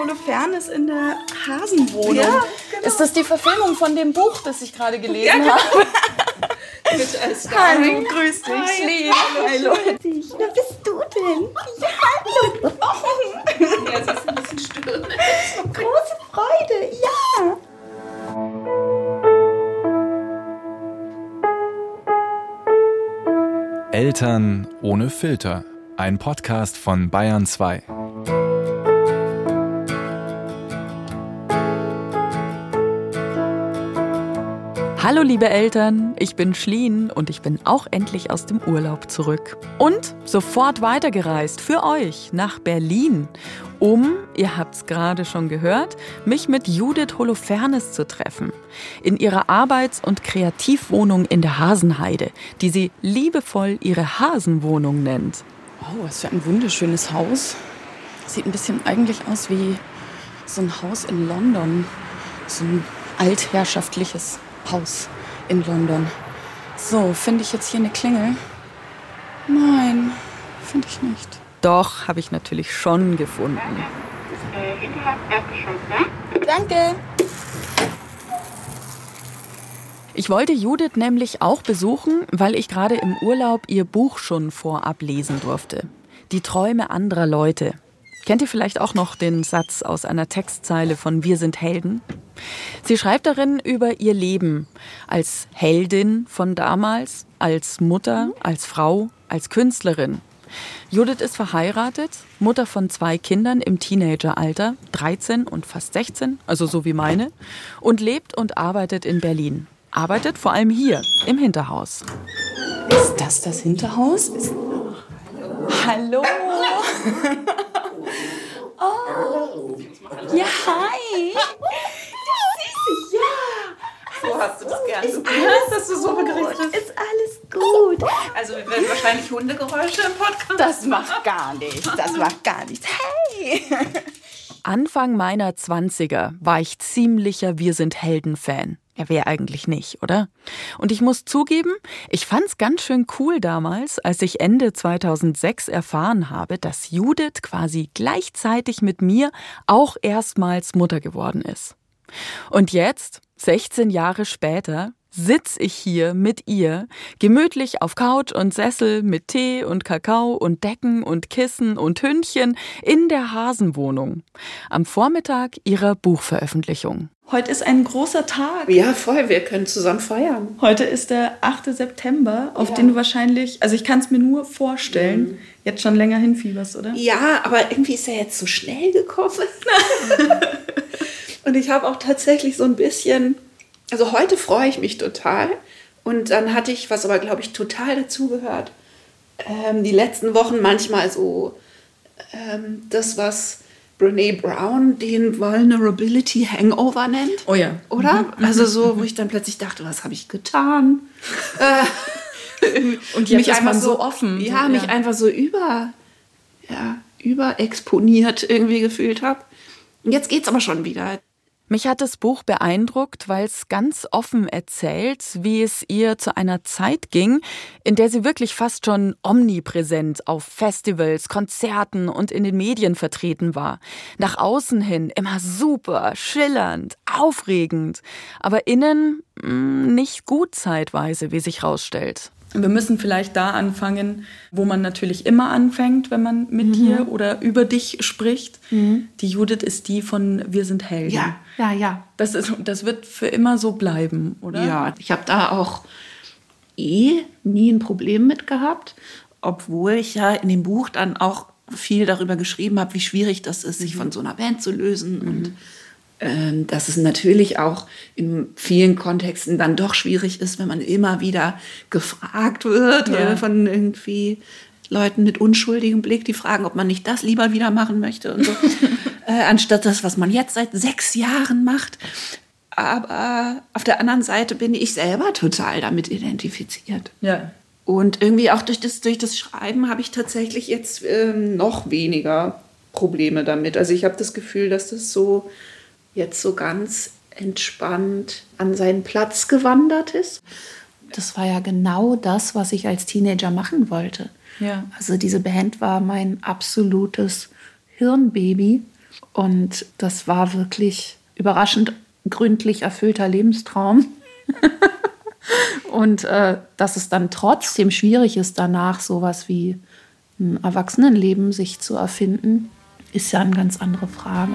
Holofernes in der Hasenwohnung. Ja, genau. Ist das die Verfilmung von dem Buch, das ich gerade gelesen ja, genau. habe? Als Hallo, grüß dich. Hi. Hallo. hallo. Wer bist du denn? Ja, hallo. Oh. Ja, sie ist ein bisschen störend. Große Freude, ja. Eltern ohne Filter. Ein Podcast von Bayern 2. Hallo liebe Eltern, ich bin Schlien und ich bin auch endlich aus dem Urlaub zurück. Und sofort weitergereist für euch nach Berlin, um, ihr habt's gerade schon gehört, mich mit Judith Holofernes zu treffen. In ihrer Arbeits- und Kreativwohnung in der Hasenheide, die sie liebevoll ihre Hasenwohnung nennt. Oh, was für ein wunderschönes Haus. Sieht ein bisschen eigentlich aus wie so ein Haus in London. So ein altherrschaftliches Haus in London. So, finde ich jetzt hier eine Klingel? Nein, finde ich nicht. Doch, habe ich natürlich schon gefunden. Danke. Ich wollte Judith nämlich auch besuchen, weil ich gerade im Urlaub ihr Buch schon vorab lesen durfte. Die Träume anderer Leute. Kennt ihr vielleicht auch noch den Satz aus einer Textzeile von Wir sind Helden? Sie schreibt darin über ihr Leben als Heldin von damals, als Mutter, als Frau, als Künstlerin. Judith ist verheiratet, Mutter von zwei Kindern im Teenageralter, 13 und fast 16, also so wie meine, und lebt und arbeitet in Berlin. Arbeitet vor allem hier, im Hinterhaus. Ist das das Hinterhaus? Hallo! oh! Ja, hi! So hast du das gerne. Ist alles dass du so begriffen Ist alles gut. Also wir werden wahrscheinlich Hundegeräusche im Podcast. Das macht gar nichts. Das macht gar nichts. Hey! Anfang meiner 20er war ich ziemlicher Wir sind Helden-Fan. Ja, wer eigentlich nicht, oder? Und ich muss zugeben, ich fand's ganz schön cool damals, als ich Ende 2006 erfahren habe, dass Judith quasi gleichzeitig mit mir auch erstmals Mutter geworden ist. Und jetzt, 16 Jahre später, sitz ich hier mit ihr, gemütlich auf Couch und Sessel mit Tee und Kakao und Decken und Kissen und Hündchen in der Hasenwohnung. Am Vormittag ihrer Buchveröffentlichung. Heute ist ein großer Tag. Ja, voll, wir können zusammen feiern. Heute ist der 8. September, auf ja. den du wahrscheinlich, also ich kann es mir nur vorstellen, mhm. jetzt schon länger hinfieberst, oder? Ja, aber irgendwie ist er jetzt so schnell gekommen. und ich habe auch tatsächlich so ein bisschen also heute freue ich mich total. Und dann hatte ich, was aber, glaube ich, total dazugehört, ähm, die letzten Wochen manchmal so ähm, das, was Brene Brown den Vulnerability Hangover nennt. Oh ja. Oder? Mhm. Also so, wo ich dann plötzlich dachte, was habe ich getan? Äh, und mich einfach so, so offen. Ja, mich einfach so über, ja, überexponiert irgendwie gefühlt habe. Und jetzt geht es aber schon wieder. Mich hat das Buch beeindruckt, weil es ganz offen erzählt, wie es ihr zu einer Zeit ging, in der sie wirklich fast schon omnipräsent auf Festivals, Konzerten und in den Medien vertreten war. Nach außen hin immer super, schillernd, aufregend, aber innen mh, hm, nicht gut zeitweise, wie sich rausstellt. Wir müssen vielleicht da anfangen, wo man natürlich immer anfängt, wenn man mit mhm. dir oder über dich spricht. Mhm. Die Judith ist die von Wir sind Helden. Ja, ja, ja. Das, ist, das wird für immer so bleiben, oder? Ja, ich habe da auch eh nie ein Problem mit gehabt, obwohl ich ja in dem Buch dann auch viel darüber geschrieben habe, wie schwierig das ist, sich mhm. von so einer Band zu lösen und mhm. Ähm, dass es natürlich auch in vielen Kontexten dann doch schwierig ist, wenn man immer wieder gefragt wird ja. von irgendwie Leuten mit unschuldigem Blick, die fragen, ob man nicht das lieber wieder machen möchte und so, äh, anstatt das, was man jetzt seit sechs Jahren macht. Aber auf der anderen Seite bin ich selber total damit identifiziert. Ja. Und irgendwie auch durch das, durch das Schreiben habe ich tatsächlich jetzt ähm, noch weniger Probleme damit. Also ich habe das Gefühl, dass das so jetzt so ganz entspannt an seinen Platz gewandert ist. Das war ja genau das, was ich als Teenager machen wollte. Ja. Also diese Band war mein absolutes Hirnbaby. Und das war wirklich überraschend gründlich erfüllter Lebenstraum. und äh, dass es dann trotzdem schwierig ist, danach sowas wie ein Erwachsenenleben sich zu erfinden, ist ja eine ganz andere Frage.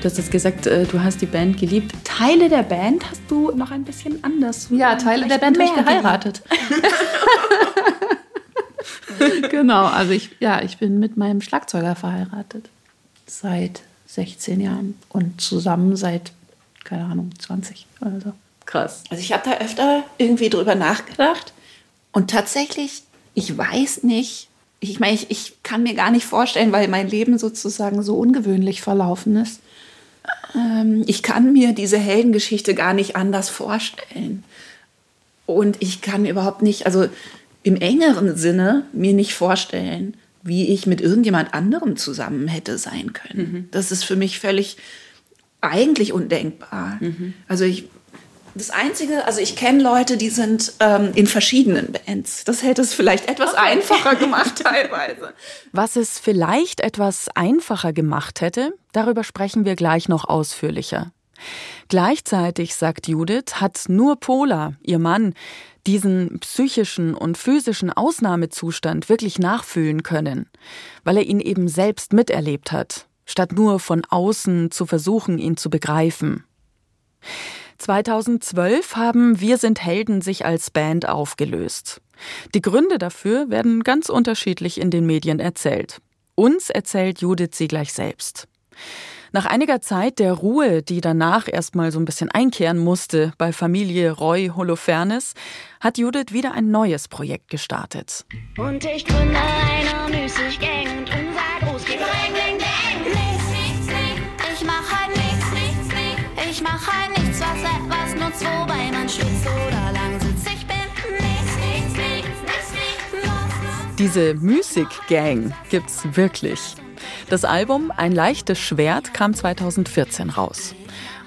Du hast jetzt gesagt, äh, du hast die Band geliebt. Teile der Band hast du noch ein bisschen anders. Ja, Teile der Band habe ich geheiratet. genau, also ich, ja, ich bin mit meinem Schlagzeuger verheiratet. Seit 16 Jahren. Und zusammen seit, keine Ahnung, 20 oder so. Krass. Also ich habe da öfter irgendwie drüber nachgedacht. Und tatsächlich, ich weiß nicht, ich meine, ich, ich kann mir gar nicht vorstellen, weil mein Leben sozusagen so ungewöhnlich verlaufen ist. Ähm, ich kann mir diese Heldengeschichte gar nicht anders vorstellen. Und ich kann überhaupt nicht, also im engeren Sinne, mir nicht vorstellen, wie ich mit irgendjemand anderem zusammen hätte sein können. Das ist für mich völlig eigentlich undenkbar. Also ich, das Einzige, also ich kenne Leute, die sind ähm, in verschiedenen Bands. Das hätte es vielleicht etwas einfacher gemacht teilweise. Was es vielleicht etwas einfacher gemacht hätte, darüber sprechen wir gleich noch ausführlicher. Gleichzeitig, sagt Judith, hat nur Pola, ihr Mann, diesen psychischen und physischen Ausnahmezustand wirklich nachfühlen können, weil er ihn eben selbst miterlebt hat, statt nur von außen zu versuchen, ihn zu begreifen. 2012 haben Wir sind Helden sich als Band aufgelöst. Die Gründe dafür werden ganz unterschiedlich in den Medien erzählt. Uns erzählt Judith sie gleich selbst. Nach einiger Zeit der Ruhe, die danach erstmal so ein bisschen einkehren musste bei Familie Roy Holofernes, hat Judith wieder ein neues Projekt gestartet. Und ich gründe eine Müßig-Gang wobei man schwitzt oder lang sitzt. Ich bin nichts, nichts, nichts, nichts, nichts. Diese Music Gang gibt's wirklich. Das Album Ein leichtes Schwert kam 2014 raus.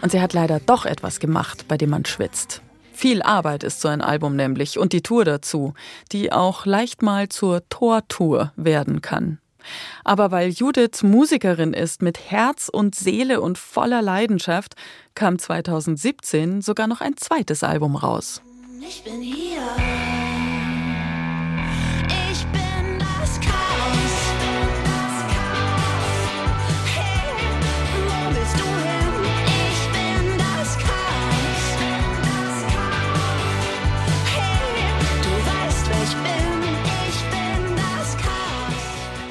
Und sie hat leider doch etwas gemacht, bei dem man schwitzt. Viel Arbeit ist so ein Album nämlich und die Tour dazu, die auch leicht mal zur Tortour werden kann. Aber weil Judith Musikerin ist mit Herz und Seele und voller Leidenschaft, kam 2017 sogar noch ein zweites Album raus. Ich bin hier. Ich bin das Chaos.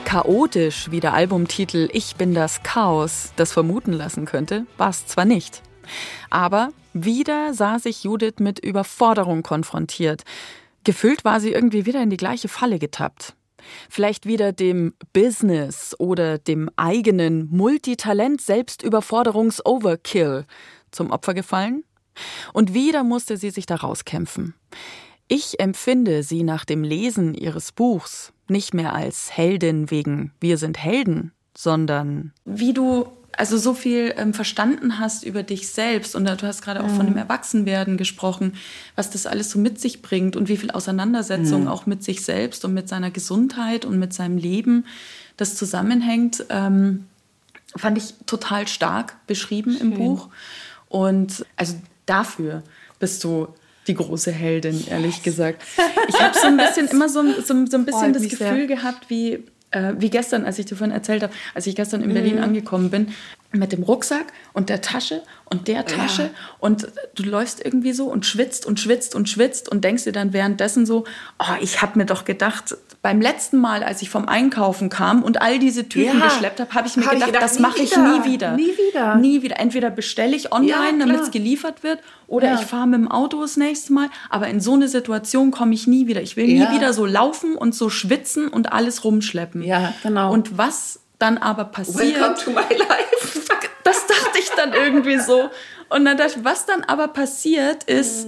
Chaotisch, wie der Albumtitel Ich bin das Chaos das vermuten lassen könnte, war es zwar nicht. Aber wieder sah sich Judith mit Überforderung konfrontiert. Gefühlt war sie irgendwie wieder in die gleiche Falle getappt. Vielleicht wieder dem Business oder dem eigenen Multitalent-Selbstüberforderungs-Overkill zum Opfer gefallen? Und wieder musste sie sich da rauskämpfen. Ich empfinde sie nach dem Lesen ihres Buchs nicht mehr als Heldin wegen Wir sind Helden, sondern Wie du also so viel ähm, verstanden hast über dich selbst und du hast gerade auch von dem Erwachsenwerden gesprochen, was das alles so mit sich bringt und wie viel Auseinandersetzung auch mit sich selbst und mit seiner Gesundheit und mit seinem Leben das zusammenhängt, ähm, fand ich total stark beschrieben im Buch. Und also dafür bist du die große Heldin, ehrlich gesagt. Ich habe so ein bisschen immer so, so, so ein bisschen Freut das Gefühl sehr. gehabt, wie, äh, wie gestern, als ich vorhin erzählt habe, als ich gestern in Berlin Mhm. angekommen bin. Mit dem Rucksack und der Tasche und der Tasche Ja. und du läufst irgendwie so und schwitzt und schwitzt und schwitzt und denkst dir dann währenddessen so, oh, ich habe mir doch gedacht, beim letzten Mal, als ich vom Einkaufen kam und all diese Tüten Ja. geschleppt habe, habe ich mir Hab ich gedacht, gedacht, das mache ich nie wieder. Nie wieder. Nie wieder. Entweder bestelle ich online, Ja, damit es geliefert wird, oder ich fahre mit dem Auto das nächste Mal. Aber in so eine Situation komme ich nie wieder. Ich will nie wieder so laufen und so schwitzen und alles rumschleppen. Ja, genau. Und was dann aber passiert, to my life. das dachte ich dann irgendwie so. Und dann dachte ich, was dann aber passiert, ist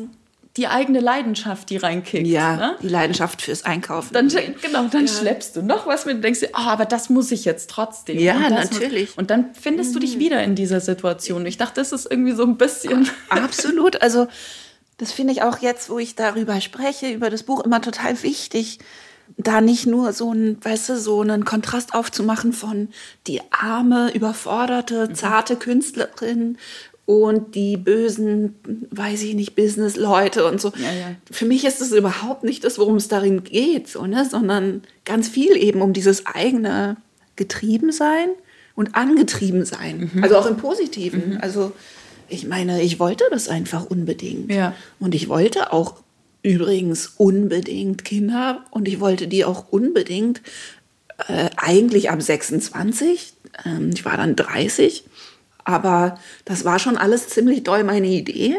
die eigene Leidenschaft, die reinkickt. Mhm. Ja, Ne? die Leidenschaft fürs Einkaufen. Dann, genau, dann schleppst du noch was mit und denkst dir, oh, aber das muss ich jetzt trotzdem. Ja, und natürlich. Muss, und dann findest du dich wieder in dieser Situation. Ich dachte, das ist irgendwie so ein bisschen. Absolut. Also das finde ich auch jetzt, wo ich darüber spreche, über das Buch, immer total wichtig, da nicht nur so ein, weißt du, so einen Kontrast aufzumachen von die arme, überforderte, zarte Künstlerin und die bösen, weiß ich nicht, Business-Leute und so. Ja, ja. Für mich ist es überhaupt nicht das, worum es darin geht, so, ne? sondern ganz viel eben um dieses eigene Getriebensein und Angetriebensein. Mhm. Also auch im Positiven. Also ich meine, ich wollte das einfach unbedingt. Ja. Und ich wollte auch übrigens unbedingt Kinder und ich wollte die auch unbedingt äh, eigentlich ab 26. Ähm, ich war dann 30. Aber das war schon alles ziemlich doll meine Idee.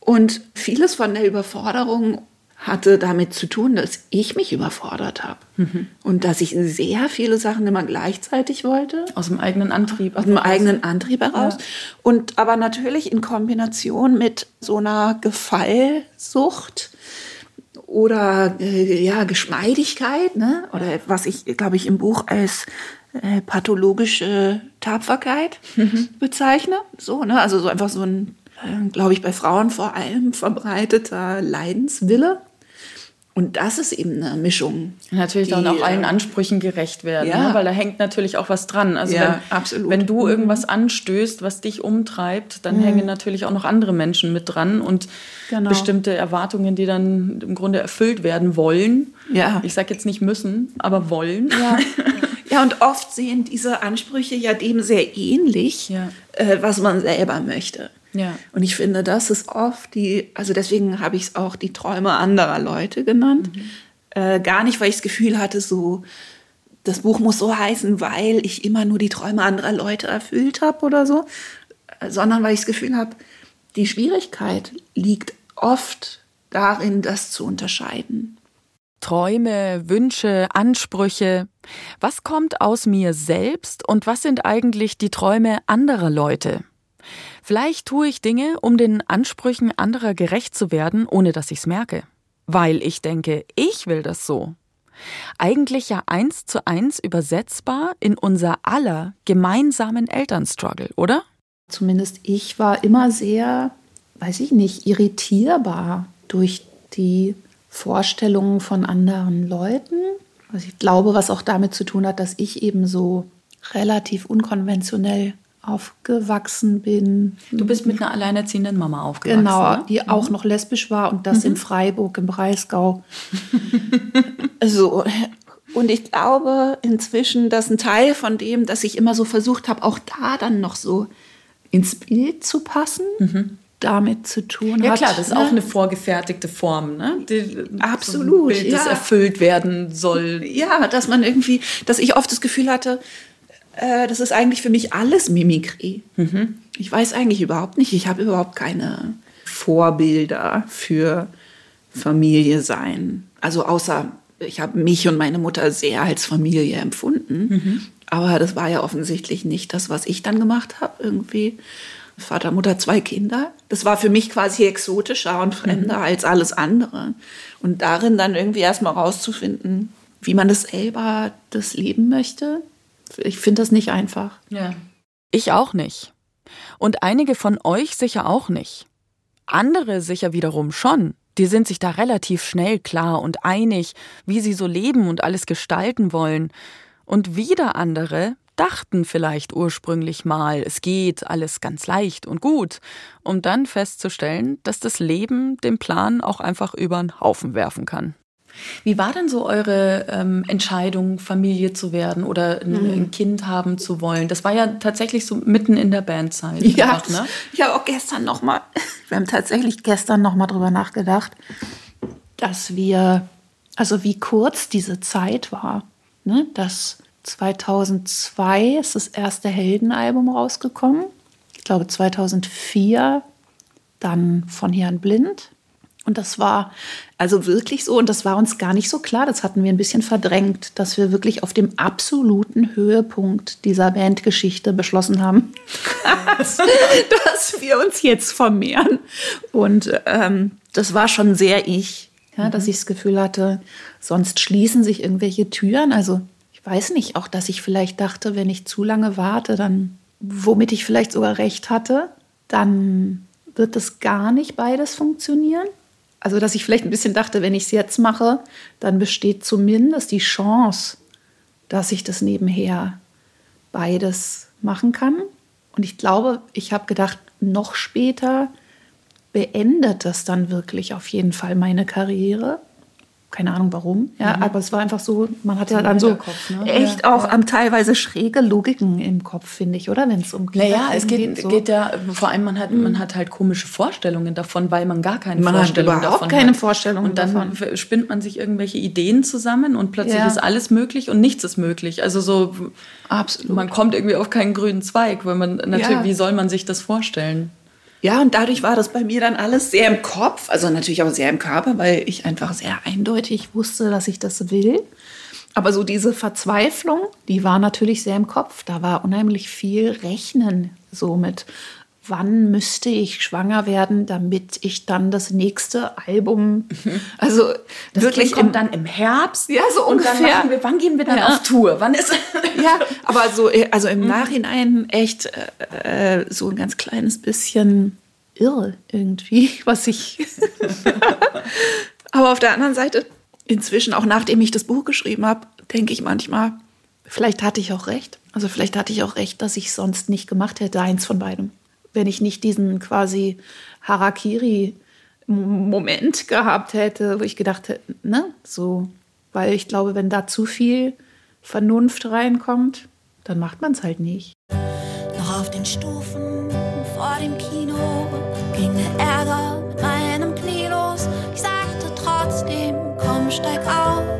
Und vieles von der Überforderung hatte damit zu tun, dass ich mich überfordert habe. Und dass ich sehr viele Sachen immer gleichzeitig wollte Aus dem eigenen Antrieb. aus dem eigenen Antrieb heraus. Und aber natürlich in Kombination mit so einer Gefallsucht oder äh, ja, Geschmeidigkeit, ne? oder was ich, glaube ich, im Buch als äh, pathologische Tapferkeit bezeichne. So, ne? Also so einfach so ein, äh, glaube ich, bei Frauen vor allem verbreiteter Leidenswille. Und das ist eben eine Mischung. Natürlich die, dann auch allen äh, Ansprüchen gerecht werden, Ja. ne? weil da hängt natürlich auch was dran. Also Ja, wenn. Mhm. wenn du irgendwas anstößt, was dich umtreibt, dann hängen natürlich auch noch andere Menschen mit dran und Genau. bestimmte Erwartungen, die dann im Grunde erfüllt werden wollen. Ja. Ich sage jetzt nicht müssen, aber wollen. Ja. ja, und oft sehen diese Ansprüche ja dem sehr ähnlich, Ja. äh, was man selber möchte. Ja. Und ich finde, das ist oft die, also deswegen habe ich es auch die Träume anderer Leute genannt. Äh, gar nicht, weil ich das Gefühl hatte, so, das Buch muss so heißen, weil ich immer nur die Träume anderer Leute erfüllt habe oder so, sondern weil ich das Gefühl habe, die Schwierigkeit liegt oft darin, das zu unterscheiden. Träume, Wünsche, Ansprüche. Was kommt aus mir selbst und was sind eigentlich die Träume anderer Leute? Vielleicht tue ich Dinge, um den Ansprüchen anderer gerecht zu werden, ohne dass ich's merke. Weil ich denke, ich will das so. Eigentlich ja eins zu eins übersetzbar in unser aller gemeinsamen Elternstruggle, oder? Zumindest ich war immer sehr, weiß ich nicht, irritierbar durch die Vorstellungen von anderen Leuten. Also ich glaube, was auch damit zu tun hat, dass ich eben so relativ unkonventionell aufgewachsen bin. Du bist mit einer alleinerziehenden Mama aufgewachsen. Genau, ne? die auch noch lesbisch war und das in Freiburg im Breisgau. So. Und ich glaube inzwischen, dass ein Teil von dem, dass ich immer so versucht habe, auch da dann noch so ins Bild zu passen, damit zu tun Ja hat. klar, das ist ne? auch eine vorgefertigte Form, ne? Die, Absolut, So Bild, das ja. erfüllt werden soll. Ja, dass man irgendwie, dass ich oft das Gefühl hatte, äh, das ist eigentlich für mich alles Mimikrie. Ich weiß eigentlich überhaupt nicht, ich habe überhaupt keine Vorbilder für Familie sein. Also außer, ich habe mich und meine Mutter sehr als Familie empfunden. Aber das war ja offensichtlich nicht das, was ich dann gemacht habe. Irgendwie Vater, Mutter, zwei Kinder. Das war für mich quasi exotischer und fremder als alles andere. Und darin dann irgendwie erstmal rauszufinden, wie man das selber das leben möchte. Ich finde das nicht einfach. Ja. Ich auch nicht. Und einige von euch sicher auch nicht. Andere sicher wiederum schon. Die sind sich da relativ schnell klar und einig, wie sie so leben und alles gestalten wollen. Und wieder andere dachten vielleicht ursprünglich mal, es geht alles ganz leicht und gut, um dann festzustellen, dass das Leben den Plan auch einfach über den Haufen werfen kann. Wie war denn so eure ähm, Entscheidung, Familie zu werden oder ein, Mhm. ein Kind haben zu wollen? Das war ja tatsächlich so mitten in der Bandzeit. Ja, einfach, ne? ich habe auch gestern noch mal, wir haben tatsächlich gestern noch mal drüber nachgedacht, dass wir, also wie kurz diese Zeit war, ne? dass 2002 ist das erste Heldenalbum rausgekommen, ich glaube 2004 dann von Herrn Blind. Und das war also wirklich so, und das war uns gar nicht so klar, das hatten wir ein bisschen verdrängt, dass wir wirklich auf dem absoluten Höhepunkt dieser Bandgeschichte beschlossen haben, dass, dass wir uns jetzt vermehren. Und ähm, das war schon sehr ich, ja, dass ich das Gefühl hatte, sonst schließen sich irgendwelche Türen. Also ich weiß nicht, auch dass ich vielleicht dachte, wenn ich zu lange warte, dann, womit ich vielleicht sogar recht hatte, dann wird das gar nicht beides funktionieren. Also, dass ich vielleicht ein bisschen dachte, wenn ich es jetzt mache, dann besteht zumindest die Chance, dass ich das nebenher beides machen kann. Und ich glaube, ich habe gedacht, noch später beendet das dann wirklich auf jeden Fall meine Karriere. Keine Ahnung warum, ja, aber es war einfach so, man hatte dann so ne? echt Ja, auch am teilweise schräge Logiken im Kopf, finde ich, oder? Wenn es um Naja, es geht, so. geht ja, vor allem man hat, man hat halt komische Vorstellungen davon, weil man gar keine Man hat Vorstellung überhaupt davon keine hat. Vorstellungen Und dann davon. spinnt man sich irgendwelche Ideen zusammen und plötzlich Ja. ist alles möglich und nichts ist möglich. Also so, Absolut. man kommt irgendwie auf keinen grünen Zweig, weil man natürlich, Ja. wie soll man sich das vorstellen? Ja, und dadurch war das bei mir dann alles sehr im Kopf, also natürlich auch sehr im Körper, weil ich einfach sehr eindeutig wusste, dass ich das will. Aber so diese Verzweiflung, die war natürlich sehr im Kopf. Da war unheimlich viel Rechnen, so mit, wann müsste ich schwanger werden, damit ich dann das nächste Album, also Das wirklich Kind kommt im- dann im Herbst. Ja, so und Dann ungefähr. wir, wann gehen wir dann Ja. auf Tour? Wann ist Ja, aber so, äh, also im Nachhinein echt äh, äh, so ein ganz kleines bisschen irre irgendwie, was ich. aber auf der anderen Seite, inzwischen, auch nachdem ich das Buch geschrieben habe, denke ich manchmal, vielleicht hatte ich auch recht. Also vielleicht hatte ich auch recht, dass ich sonst nicht gemacht hätte, eins von beidem. Wenn ich nicht diesen quasi Harakiri-Moment gehabt hätte, wo ich gedacht hätte, ne, so, weil ich glaube, wenn da zu viel Vernunft reinkommt, dann macht man es halt nicht. Noch auf den Stufen vor dem Kino ging der Ärger mit meinem Knie los. Ich sagte trotzdem, komm, steig auf.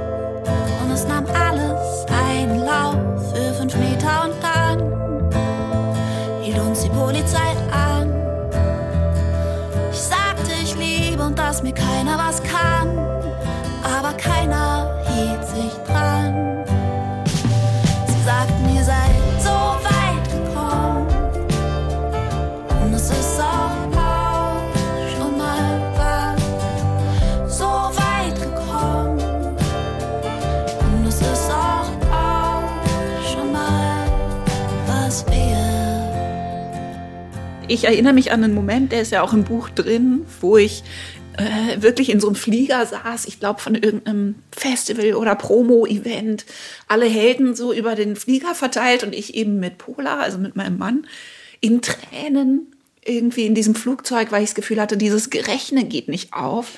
Ich erinnere mich an einen Moment, der ist ja auch im Buch drin, wo ich äh, wirklich in so einem Flieger saß, ich glaube von irgendeinem Festival oder Promo-Event, alle Helden so über den Flieger verteilt und ich eben mit Pola, also mit meinem Mann, in Tränen irgendwie in diesem Flugzeug, weil ich das Gefühl hatte, dieses Gerechne geht nicht auf.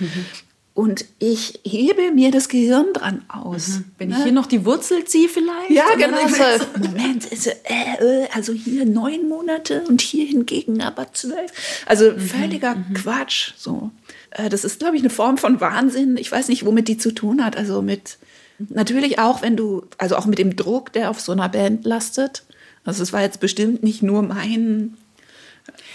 Und ich hebe mir das Gehirn dran aus. Wenn ich hier noch die Wurzel ziehe vielleicht? Ja, genau. irgendwie So, Moment, äh, äh, also hier neun Monate und hier hingegen aber zwölf. Also völliger Quatsch. So, äh, das ist, glaube ich, eine Form von Wahnsinn. Ich weiß nicht, womit die zu tun hat. Also mit natürlich auch, wenn du, also auch mit dem Druck, der auf so einer Band lastet. Also es war jetzt bestimmt nicht nur mein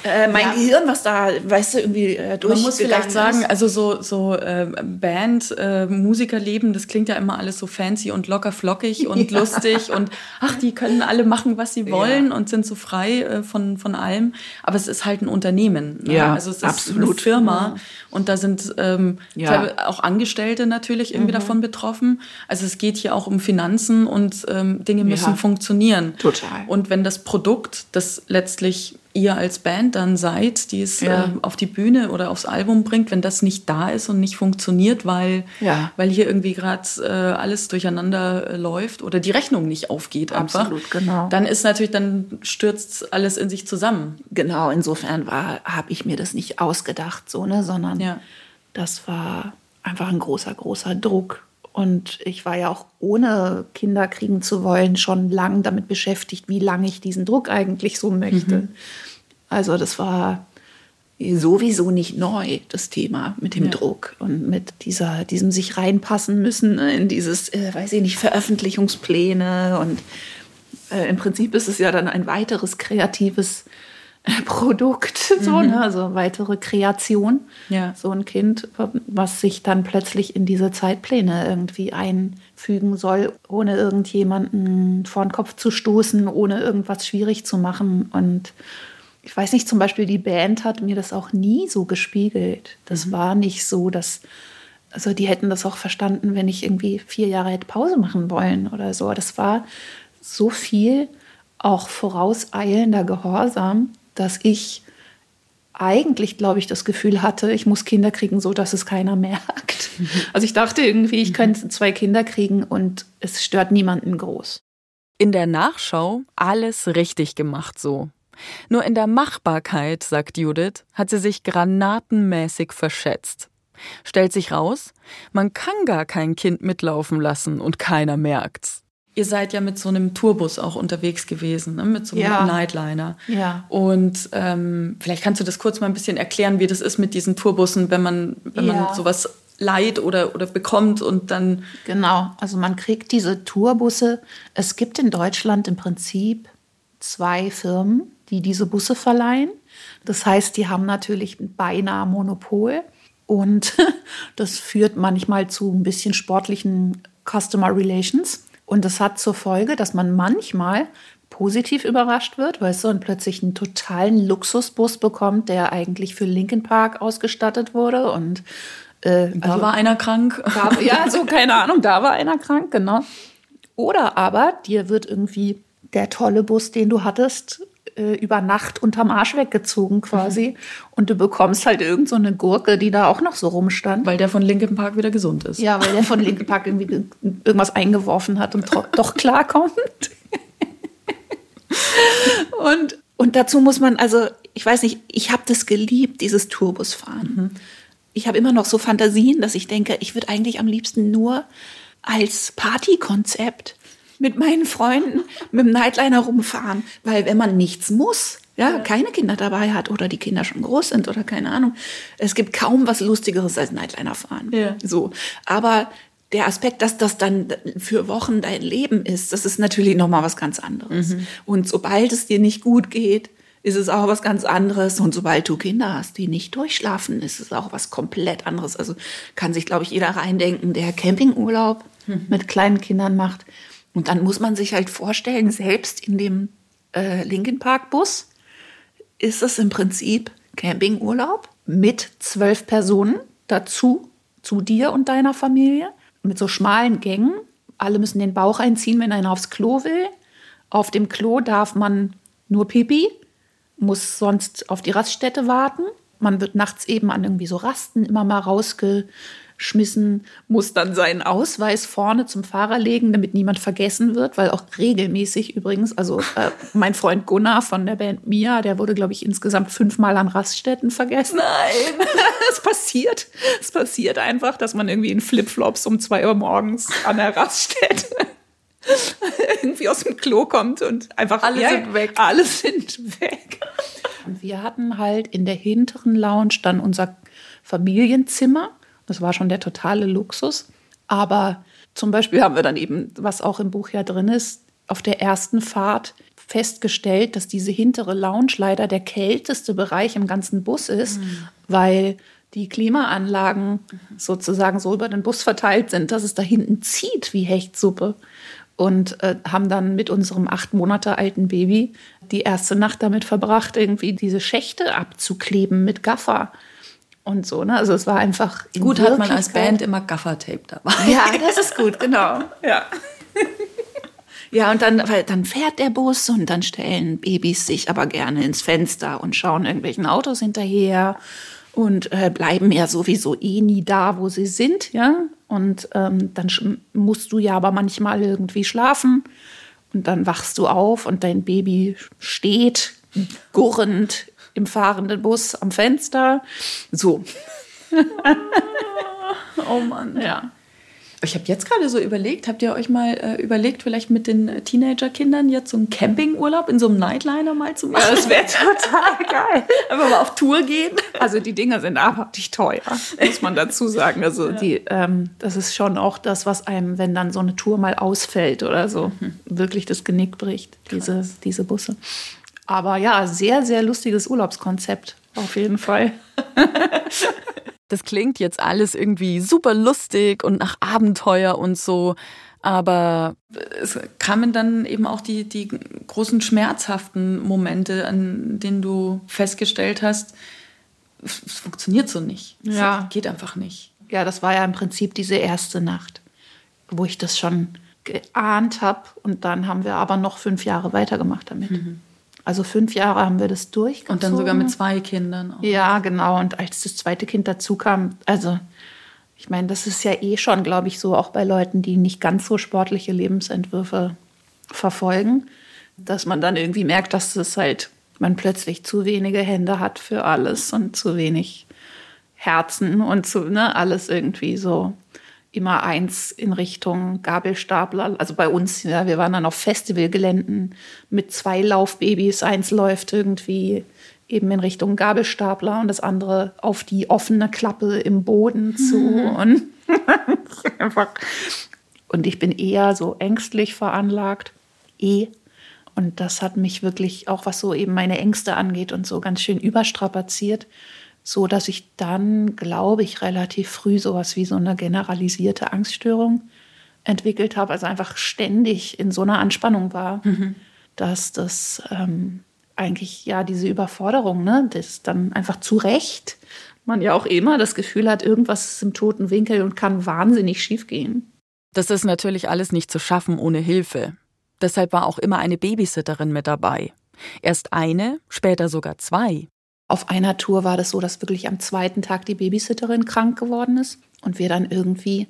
äh, mein Ja. Gehirn, was da, weißt du, irgendwie äh, Man muss vielleicht sagen, ist. also so, so äh, Band, äh, Musikerleben, das klingt ja immer alles so fancy und locker flockig und lustig und ach, die können alle machen, was sie wollen und sind so frei äh, von, von allem. Aber es ist halt ein Unternehmen. Ne? Ja, also es ist absolut. eine Firma und da sind ähm, Ja. auch Angestellte natürlich irgendwie davon betroffen. Also es geht hier auch um Finanzen und ähm, Dinge müssen Ja. funktionieren. Total. Und wenn das Produkt, das letztlich ihr als Band dann seid, die es Ja. ähm, auf die Bühne oder aufs Album bringt, wenn das nicht da ist und nicht funktioniert, weil, Ja. weil hier irgendwie gerade äh, alles durcheinander äh, läuft oder die Rechnung nicht aufgeht einfach, Absolut, genau. dann ist natürlich, dann stürzt alles in sich zusammen. genau, insofern war, habe ich mir das nicht ausgedacht, so, ne, sondern Ja. Das war einfach ein großer, großer Druck. Und ich war ja auch ohne Kinder kriegen zu wollen schon lang damit beschäftigt, wie lange ich diesen Druck eigentlich so möchte. Also das war sowieso nicht neu, das Thema mit dem Ja. Druck und mit dieser, diesem sich reinpassen müssen ne, in dieses, äh, weiß ich nicht, Veröffentlichungspläne. Und äh, im Prinzip ist es ja dann ein weiteres kreatives äh, Produkt, so, ne? also weitere Kreation. Ja. So ein Kind, was sich dann plötzlich in diese Zeitpläne irgendwie einfügen soll, ohne irgendjemanden vor den Kopf zu stoßen, ohne irgendwas schwierig zu machen. Und ich weiß nicht, zum Beispiel die Band hat mir das auch nie so gespiegelt. Das war nicht so, dass, also die hätten das auch verstanden, wenn ich irgendwie vier Jahre hätte Pause machen wollen oder so. Das war so viel auch vorauseilender Gehorsam, dass ich eigentlich, glaube ich, das Gefühl hatte, ich muss Kinder kriegen, so dass es keiner merkt. Also ich dachte irgendwie, ich könnte zwei Kinder kriegen und es stört niemanden groß. In der Nachschau alles richtig gemacht so. Nur in der Machbarkeit, sagt Judith, hat sie sich granatenmäßig verschätzt. Stellt sich raus, man kann gar kein Kind mitlaufen lassen und keiner merkt's. Ihr seid ja mit so einem Tourbus auch unterwegs gewesen, ne? mit so einem Ja. Nightliner. Ja. Und ähm, vielleicht kannst du das kurz mal ein bisschen erklären, wie das ist mit diesen Tourbussen, wenn man, wenn Ja. man sowas leiht oder, oder bekommt und dann. Genau, also man kriegt diese Tourbusse. Es gibt in Deutschland im Prinzip zwei Firmen, die diese Busse verleihen. Das heißt, die haben natürlich ein beinahe Monopol. Und das führt manchmal zu ein bisschen sportlichen Customer Relations. Und das hat zur Folge, dass man manchmal positiv überrascht wird, weißt du, und plötzlich einen totalen Luxusbus bekommt, der eigentlich für Linkin Park ausgestattet wurde. Und äh, Da war einer krank. da, ja, so keine Ahnung, da war einer krank, genau. Oder aber dir wird irgendwie der tolle Bus, den du hattest, äh, über Nacht unterm Arsch weggezogen quasi. Und du bekommst halt irgend so eine Gurke, die da auch noch so rumstand. Weil der von Linkin Park wieder gesund ist. ja, weil der von Linkin Park irgendwie ge- irgendwas eingeworfen hat und doch klarkommt. und, und dazu muss man, also ich weiß nicht, ich habe das geliebt, dieses Tourbusfahren. Ich habe immer noch so Fantasien, dass ich denke, ich würde eigentlich am liebsten nur als Partykonzept mit meinen Freunden mit dem Nightliner rumfahren, weil wenn man nichts muss, ja, keine Kinder dabei hat oder die Kinder schon groß sind oder keine Ahnung, es gibt kaum was Lustigeres als Nightliner fahren. Ja. So, aber der Aspekt, dass das dann für Wochen dein Leben ist, das ist natürlich noch mal was ganz anderes. Und sobald es dir nicht gut geht, ist es auch was ganz anderes. Und sobald du Kinder hast, die nicht durchschlafen, ist es auch was komplett anderes. Also kann sich, glaube ich, jeder reindenken, der Campingurlaub mit kleinen Kindern macht. Und dann muss man sich halt vorstellen, selbst in dem äh, Linkin Park Bus ist es im Prinzip Campingurlaub mit zwölf Personen dazu, zu dir und deiner Familie, mit so schmalen Gängen. Alle müssen den Bauch einziehen, wenn einer aufs Klo will. Auf dem Klo darf man nur Pipi, muss sonst auf die Raststätte warten. Man wird nachts eben an irgendwie so Rasten immer mal rausgeschmissen, muss dann seinen Ausweis vorne zum Fahrer legen, damit niemand vergessen wird, weil auch regelmäßig übrigens, also äh, mein Freund Gunnar von der Band Mia, der wurde, glaube ich, insgesamt fünfmal an Raststätten vergessen. Nein! Es passiert. Es passiert einfach, dass man irgendwie in Flipflops um zwei Uhr morgens an der Raststätte irgendwie aus dem Klo kommt und einfach Alle sind weg. Alle sind weg. Und wir hatten halt in der hinteren Lounge dann unser Familienzimmer. Das war schon der totale Luxus. Aber zum Beispiel haben wir dann eben, was auch im Buch ja drin ist, auf der ersten Fahrt festgestellt, dass diese hintere Lounge leider der kälteste Bereich im ganzen Bus ist, weil die Klimaanlagen sozusagen so über den Bus verteilt sind, dass es da hinten zieht wie Hechtsuppe. Und äh, haben dann mit unserem acht Monate alten Baby die erste Nacht damit verbracht, irgendwie diese Schächte abzukleben mit Gaffer und so. Ne? Also es war einfach in Gut hat man als Band immer Gaffertape dabei. ja, das ist gut, genau. Ja. Ja, und dann, weil dann fährt der Bus und dann stellen Babys sich aber gerne ins Fenster und schauen irgendwelchen Autos hinterher und äh, bleiben ja sowieso eh nie da, wo sie sind, ja. Und ähm, dann musst du ja aber manchmal irgendwie schlafen und dann wachst du auf und dein Baby steht gurrend im fahrenden Bus am Fenster. So, Oh Mann. ja. Ich habe jetzt gerade so überlegt, habt ihr euch mal äh, überlegt, vielleicht mit den Teenagerkindern jetzt so einen Campingurlaub in so einem Nightliner mal zu machen? Ja, das wäre total geil. Einfach mal auf Tour gehen. Also die Dinger sind abartig teuer, muss man dazu sagen. Also die, ähm, das ist schon auch das, was einem, wenn dann so eine Tour mal ausfällt oder so, wirklich das Genick bricht, diese, diese Busse. Aber ja, sehr, sehr lustiges Urlaubskonzept, auf jeden Fall. Das klingt jetzt alles irgendwie super lustig und nach Abenteuer und so. Aber es kamen dann eben auch die, die großen schmerzhaften Momente, an denen du festgestellt hast, es funktioniert so nicht. Es Ja. geht einfach nicht. Ja, das war ja im Prinzip diese erste Nacht, wo ich das schon geahnt habe. Und dann haben wir aber noch fünf Jahre weitergemacht damit. Also fünf Jahre haben wir das durchgezogen. Und dann sogar mit zwei Kindern. Auch. Ja, genau. Und als das zweite Kind dazu kam, also ich meine, das ist ja eh schon, glaube ich, so auch bei Leuten, die nicht ganz so sportliche Lebensentwürfe verfolgen, dass man dann irgendwie merkt, dass das halt man plötzlich zu wenige Hände hat für alles und zu wenig Herzen und zu ne, alles irgendwie so immer eins in Richtung Gabelstapler. Also bei uns, ja, wir waren dann auf Festivalgeländen mit zwei Laufbabys. Eins läuft irgendwie eben in Richtung Gabelstapler und das andere auf die offene Klappe im Boden zu. Und einfach. Und ich bin eher so ängstlich veranlagt. Eh. Und das hat mich wirklich auch, was so eben meine Ängste angeht und so ganz schön überstrapaziert, so dass ich dann, glaube ich, relativ früh sowas wie so eine generalisierte Angststörung entwickelt habe, also einfach ständig in so einer Anspannung war, dass das ähm, eigentlich ja diese Überforderung, ne, das dann einfach zu Recht man ja auch immer das Gefühl hat, irgendwas ist im toten Winkel und kann wahnsinnig schief gehen. Das ist natürlich alles nicht zu schaffen ohne Hilfe. Deshalb war auch immer eine Babysitterin mit dabei. Erst eine, später sogar zwei. Auf einer Tour war das so, dass wirklich am zweiten Tag die Babysitterin krank geworden ist und wir dann irgendwie,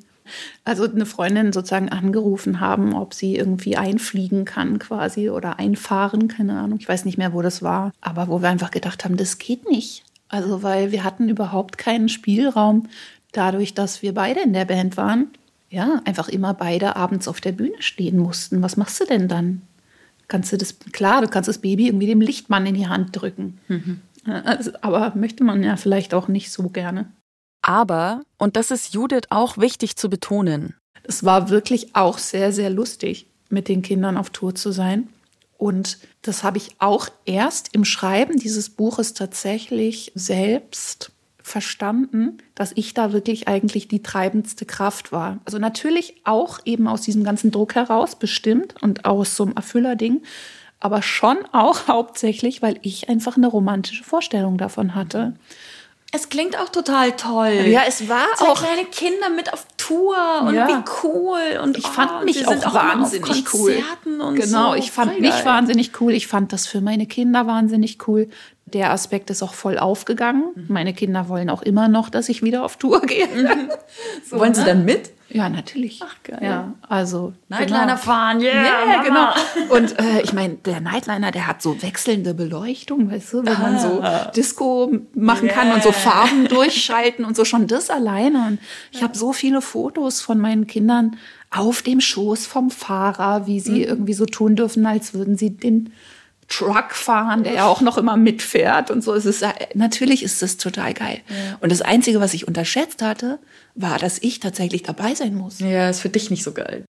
also eine Freundin sozusagen angerufen haben, ob sie irgendwie einfliegen kann quasi oder einfahren, keine Ahnung. Ich weiß nicht mehr, wo das war, aber wo wir einfach gedacht haben, das geht nicht. Also weil wir hatten überhaupt keinen Spielraum dadurch, dass wir beide in der Band waren. Ja, einfach immer beide abends auf der Bühne stehen mussten. Was machst du denn dann? Kannst du das, klar, du kannst das Baby irgendwie dem Lichtmann in die Hand drücken. Also, aber möchte man ja vielleicht auch nicht so gerne. Aber, und das ist Judith auch wichtig zu betonen, Es war wirklich auch sehr, sehr lustig, mit den Kindern auf Tour zu sein. Und das habe ich auch erst im Schreiben dieses Buches tatsächlich selbst verstanden, dass ich da wirklich eigentlich die treibendste Kraft war. Also natürlich auch eben aus diesem ganzen Druck heraus bestimmt und aus so einem Erfüllerding, aber schon auch hauptsächlich, weil ich einfach eine romantische Vorstellung davon hatte. Es klingt auch total toll. Ja, es war Zwei auch kleine Kinder mit auf Tour und Ja. wie cool. Und Ich oh, fand mich sie auch auf wahnsinnig cool. Genau, so. ich fand Voll mich geil. wahnsinnig cool. Ich fand das für meine Kinder wahnsinnig cool. Der Aspekt ist auch voll aufgegangen. Mhm. Meine Kinder wollen auch immer noch, dass ich wieder auf Tour gehe. so, Wollen sie ne? dann mit? Ja, natürlich. Ach, geil. Ja, also Nightliner genau. fahren, yeah, Ja, genau. Und äh, ich meine, der Nightliner, der hat so wechselnde Beleuchtung, weißt du, wenn man so Disco machen kann und so Yeah. Farben durchschalten und so schon das alleine. Und ich habe so viele Fotos von meinen Kindern auf dem Schoß vom Fahrer, wie sie irgendwie so tun dürfen, als würden sie den Truck fahren, der ja auch noch immer mitfährt und so. Es ist, ja- natürlich ist das total geil. Und das Einzige, was ich unterschätzt hatte, war, dass ich tatsächlich dabei sein muss. Ja, ist für dich nicht so geil.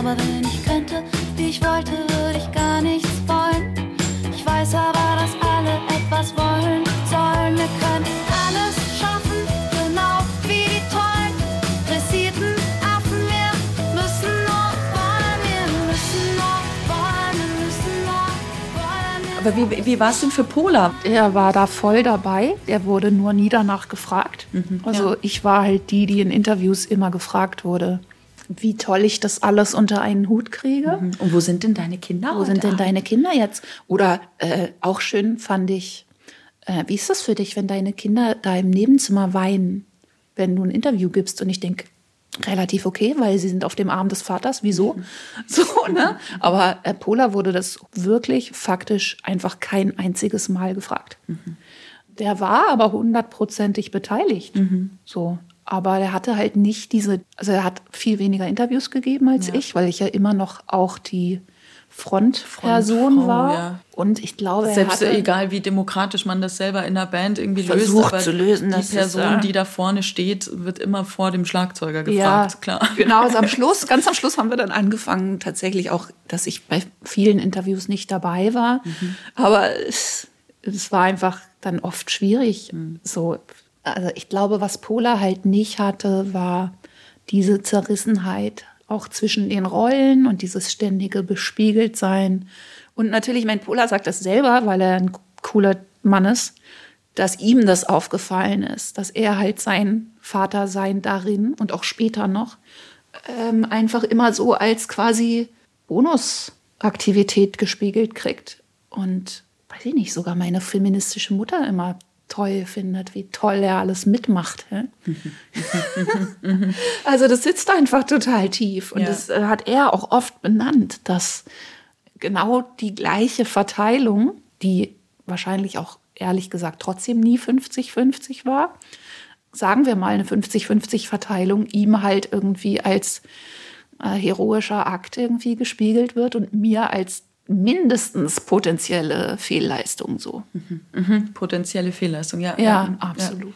Aber wenn ich könnte, wie ich wollte, würde ich gar nichts wollen. Ich weiß aber, dass alle etwas wollen sollen. Wir können alles schaffen, genau wie die tollen, dressierten Affen. Wir müssen nur wollen, wir müssen nur wollen, wir müssen nur wollen. Aber wie, wie war es denn für Pola? Er war da voll dabei. Er wurde nur nie danach gefragt. also ich war halt die, die in Interviews immer gefragt wurde, wie toll ich das alles unter einen Hut kriege. Und wo sind denn deine Kinder? Wo sind denn deine Kinder jetzt? Oder äh, auch schön fand ich, äh, wie ist das für dich, wenn deine Kinder da im Nebenzimmer weinen, wenn du ein Interview gibst? Und ich denke, relativ okay, weil sie sind auf dem Arm des Vaters. Wieso? So, ne? Aber äh, Pola wurde das wirklich faktisch einfach kein einziges Mal gefragt. Der war aber hundertprozentig beteiligt. So. Aber er hatte halt nicht diese, also er hat viel weniger Interviews gegeben als ich, weil ich ja immer noch auch die Frontperson Frontfrau, war. ja. Und ich glaube, er Selbst egal, wie demokratisch man das selber in der Band irgendwie Versucht löst, zu lösen, die das ist, Person, äh, die da vorne steht, wird immer vor dem Schlagzeuger ja, gefragt, klar. Genau, also am Schluss, ganz am Schluss haben wir dann angefangen, tatsächlich auch, dass ich bei vielen Interviews nicht dabei war. Aber es, es war einfach dann oft schwierig. So, also ich glaube, was Pola halt nicht hatte, war diese Zerrissenheit auch zwischen den Rollen und dieses ständige Bespiegeltsein. Und natürlich, mein Pola sagt das selber, weil er ein cooler Mann ist, dass ihm das aufgefallen ist, dass er halt sein Vatersein darin und auch später noch ähm, einfach immer so als quasi Bonusaktivität gespiegelt kriegt. Und weiß ich nicht, sogar meine feministische Mutter immer toll findet, wie toll er alles mitmacht. also das sitzt einfach total tief. Und Ja. das äh, hat er auch oft benannt, dass genau die gleiche Verteilung, die wahrscheinlich auch ehrlich gesagt trotzdem nie 50-50 war, sagen wir mal eine 50-50-Verteilung, ihm halt irgendwie als äh, heroischer Akt irgendwie gespiegelt wird und mir als mindestens potenzielle Fehlleistung so. Potenzielle Fehlleistung, ja. Ja, absolut.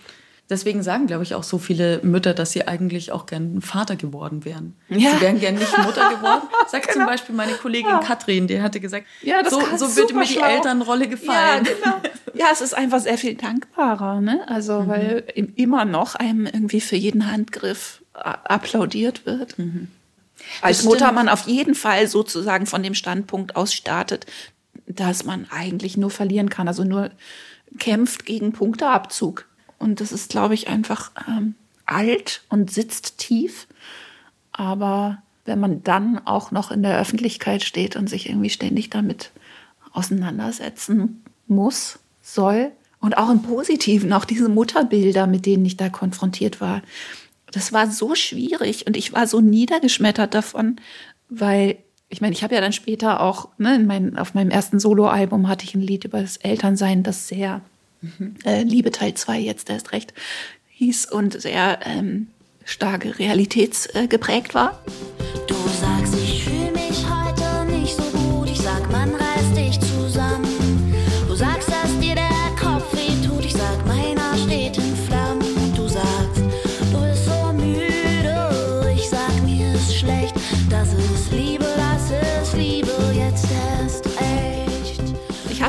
Deswegen sagen, glaube ich, auch so viele Mütter, dass sie eigentlich auch gern Vater geworden wären. Ja. Sie wären gern nicht Mutter geworden. Sagt zum Beispiel meine Kollegin Katrin, die hatte gesagt, Ja, so, so würde mir die schlau. Elternrolle gefallen. Ja, genau. Ja, es ist einfach sehr viel dankbarer, ne? Also, weil im- immer noch einem irgendwie für jeden Handgriff applaudiert wird. Als Mutter man auf jeden Fall sozusagen von dem Standpunkt aus startet, dass man eigentlich nur verlieren kann, also nur kämpft gegen Punkteabzug. Und das ist, glaube ich, einfach ähm, alt und sitzt tief. Aber wenn man dann auch noch in der Öffentlichkeit steht und sich irgendwie ständig damit auseinandersetzen muss, soll und auch im Positiven, auch diese Mutterbilder, mit denen ich da konfrontiert war, das war so schwierig und ich war so niedergeschmettert davon, weil ich meine, ich habe ja dann später auch, ne, in mein, auf meinem ersten Soloalbum hatte ich ein Lied über das Elternsein, das sehr äh, Liebe Teil 2 jetzt erst recht hieß und sehr ähm, starke realitätsgeprägt war. Du sagst,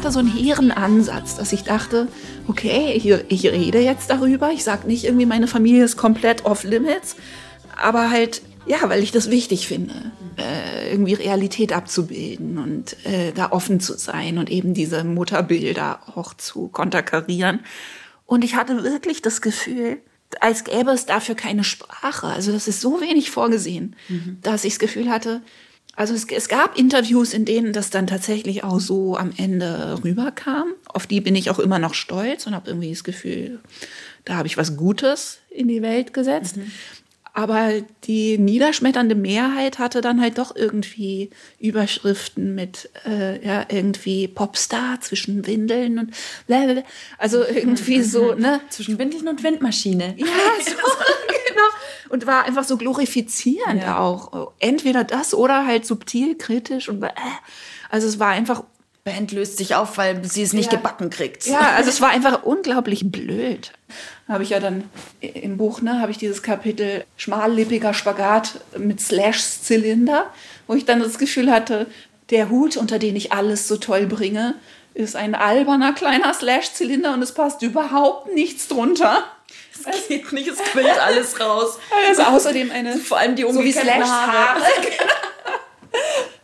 hatte so einen hehren Ansatz, dass ich dachte, okay, ich, ich rede jetzt darüber. Ich sage nicht irgendwie, meine Familie ist komplett off limits, aber halt, ja, weil ich das wichtig finde, äh, irgendwie Realität abzubilden und äh, da offen zu sein und eben diese Mutterbilder auch zu konterkarieren. Und ich hatte wirklich das Gefühl, als gäbe es dafür keine Sprache. Also das ist so wenig vorgesehen, dass ich das Gefühl hatte, also es, es gab Interviews, in denen das dann tatsächlich auch so am Ende rüberkam. Auf die bin ich auch immer noch stolz und habe irgendwie das Gefühl, da habe ich was Gutes in die Welt gesetzt. Aber die niederschmetternde Mehrheit hatte dann halt doch irgendwie Überschriften mit äh, ja irgendwie Popstar zwischen Windeln und blablabla. also irgendwie so ne Zwischen Windeln und Windmaschine. ja, so. Und war einfach so glorifizierend Ja. auch. Entweder das oder halt subtil, kritisch und äh. also es war einfach, Band löst sich auf, weil sie es nicht Ja. gebacken kriegt. ja, also es war einfach unglaublich blöd. Habe ich ja dann im Buch, ne, habe ich dieses Kapitel schmallippiger Spagat mit Slash-Zylinder, wo ich dann das Gefühl hatte, der Hut, unter den ich alles so toll bringe, ist ein alberner kleiner Slash-Zylinder und es passt überhaupt nichts drunter. Es geht nicht, es quillt alles raus. Also außerdem eine Vor allem die so umgekehrten Slash Haare. Haare.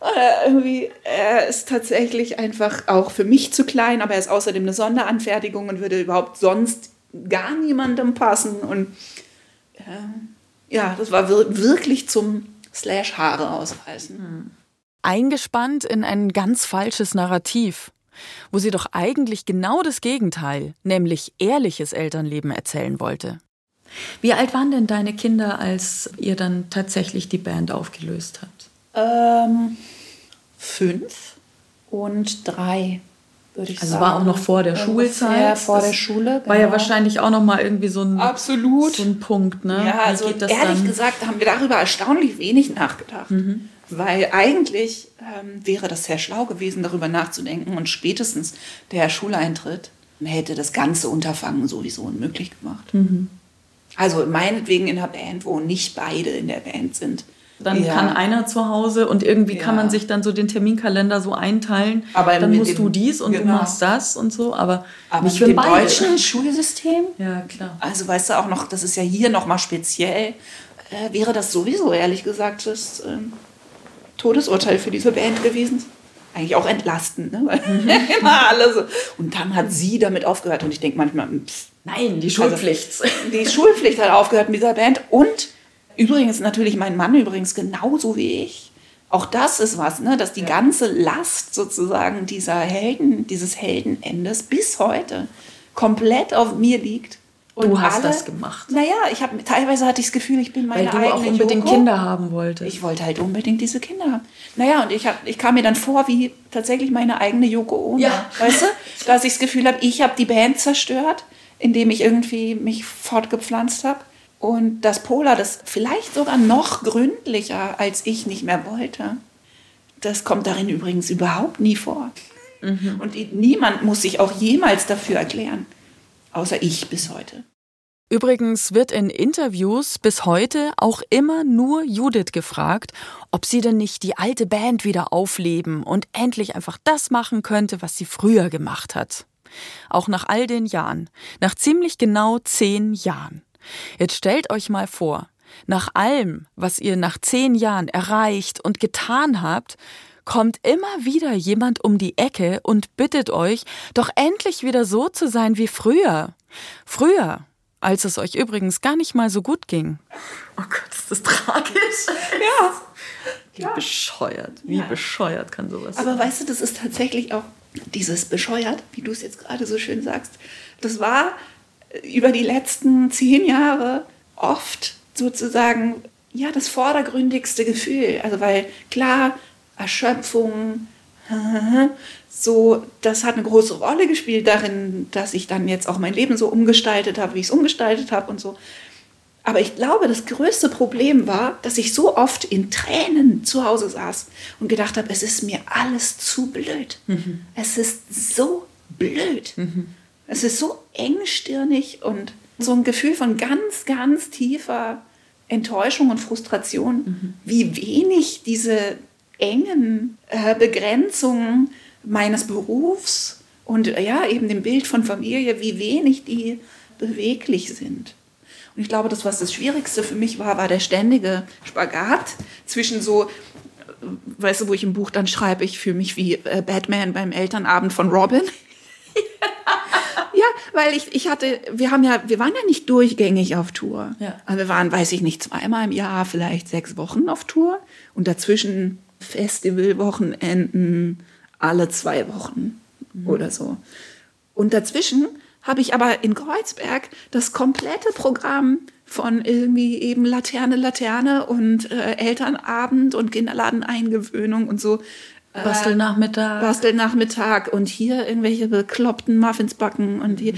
Oder irgendwie, er ist tatsächlich einfach auch für mich zu klein, aber er ist außerdem eine Sonderanfertigung und würde überhaupt sonst gar niemandem passen. Und äh, ja, das war wir wirklich zum Slash Haare ausreißen. Eingespannt in ein ganz falsches Narrativ, wo sie doch eigentlich genau das Gegenteil, nämlich ehrliches Elternleben erzählen wollte. Wie alt waren denn deine Kinder, als ihr dann tatsächlich die Band aufgelöst habt? Ähm, fünf und drei, würde ich Also sagen. war auch noch vor der Ungefähr Schulzeit. Vor Das der Schule. War ja genau. wahrscheinlich auch noch mal irgendwie so ein, Absolut. so ein Punkt, ne? Ja, also ehrlich dann? gesagt haben wir darüber erstaunlich wenig nachgedacht. Mhm. Weil eigentlich ähm, wäre das sehr schlau gewesen, darüber nachzudenken. Und spätestens der Schuleintritt hätte das ganze Unterfangen sowieso unmöglich gemacht. Mhm. Also meinetwegen in einer Band, wo nicht beide in der Band sind. Dann Ja. kann einer zu Hause und irgendwie kann Ja. man sich dann so den Terminkalender so einteilen. Aber dann musst dem- du dies und du genau. machst das und so, aber, Aber nicht mit für dem beide. deutschen Schulsystem Ja, klar. Also weißt du auch noch, das ist ja hier nochmal speziell, äh, wäre das sowieso ehrlich gesagt das ähm, Todesurteil für diese Band gewesen. Eigentlich auch entlastend, ne? Immer alle so. Und dann hat sie damit aufgehört und ich denke manchmal, pff, Nein, die Schulpflicht. die Schulpflicht hat aufgehört mit dieser Band und übrigens natürlich mein Mann übrigens genauso wie ich. Auch das ist was, ne? dass die ganze Last sozusagen dieser Helden, dieses Heldenendes bis heute komplett auf mir liegt. Du hast das gemacht. Naja, ich habe teilweise hatte ich das Gefühl, ich bin meine Weil du eigene auch unbedingt Yoko. Kinder haben wolltest. Ich wollte halt unbedingt diese Kinder haben. Naja, und ich, hab, ich kam mir dann vor wie tatsächlich meine eigene Yoko Ono. Ja. Weißt du? Dass ich das Gefühl habe, ich habe die Band zerstört, indem ich irgendwie mich fortgepflanzt habe. Und dass Pola das vielleicht sogar noch gründlicher, als ich nicht mehr wollte. Das kommt darin übrigens überhaupt nie vor. Und niemand muss sich auch jemals dafür erklären. Außer ich bis heute. Übrigens wird in Interviews bis heute auch immer nur Judith gefragt, ob sie denn nicht die alte Band wieder aufleben und endlich einfach das machen könnte, was sie früher gemacht hat. Auch nach all den Jahren, nach ziemlich genau zehn Jahren. Jetzt stellt euch mal vor, nach allem, was ihr nach zehn Jahren erreicht und getan habt, kommt immer wieder jemand um die Ecke und bittet euch, doch endlich wieder so zu sein wie früher. Früher, als es euch übrigens gar nicht mal so gut ging. Oh Gott, ist das tragisch. Ja. Wie bescheuert, wie Ja. bescheuert kann sowas Aber weißt du, das ist tatsächlich auch dieses bescheuert, wie du es jetzt gerade so schön sagst. Das war äh, über die letzten zehn Jahre oft sozusagen ja das vordergründigste Gefühl. Also weil klar Erschöpfung, so das hat eine große Rolle gespielt darin, dass ich dann jetzt auch mein Leben so umgestaltet habe, wie ich es umgestaltet habe und so. Aber ich glaube, das größte Problem war, dass ich so oft in Tränen zu Hause saß und gedacht habe, es ist mir alles zu blöd. Es ist so blöd. Es ist so engstirnig und so ein Gefühl von ganz, ganz tiefer Enttäuschung und Frustration, wie wenig diese engen äh, Begrenzungen meines Berufs und ja, eben dem Bild von Familie, wie wenig die beweglich sind. Und ich glaube, das, was das Schwierigste für mich war, war der ständige Spagat zwischen so, äh, weißt du, wo ich im Buch dann schreibe, ich fühle mich wie äh, Batman beim Elternabend von Robin. ja, weil ich, ich hatte, wir haben ja, wir waren ja nicht durchgängig auf Tour. Ja. Also wir waren, weiß ich nicht, zweimal im Jahr, vielleicht sechs Wochen auf Tour und dazwischen Festivalwochenenden alle zwei Wochen oder so. Und dazwischen habe ich aber in Kreuzberg das komplette Programm von irgendwie eben Laterne, Laterne und äh, Elternabend und Kinderladeneingewöhnung und so. äh, Bastelnachmittag. Bastelnachmittag und hier irgendwelche bekloppten Muffins backen und hier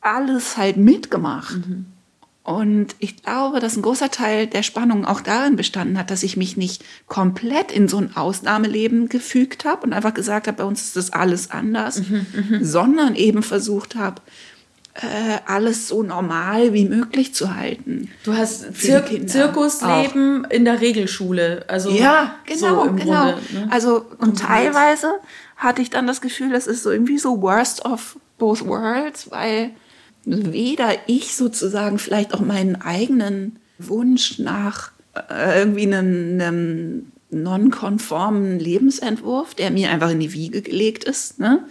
alles halt mitgemacht. Und ich glaube, dass ein großer Teil der Spannung auch darin bestanden hat, dass ich mich nicht komplett in so ein Ausnahmeleben gefügt habe und einfach gesagt habe, bei uns ist das alles anders, sondern eben versucht habe, äh, alles so normal wie möglich zu halten. Du hast Zir Zirkusleben in der Regelschule. Also Ja, genau, so im genau. Grunde. Ne? Also und teilweise hatte ich dann das Gefühl, das ist so irgendwie so worst of both worlds, weil weder ich sozusagen vielleicht auch meinen eigenen Wunsch nach äh, irgendwie einem, einem nonkonformen Lebensentwurf, der mir einfach in die Wiege gelegt ist, ne,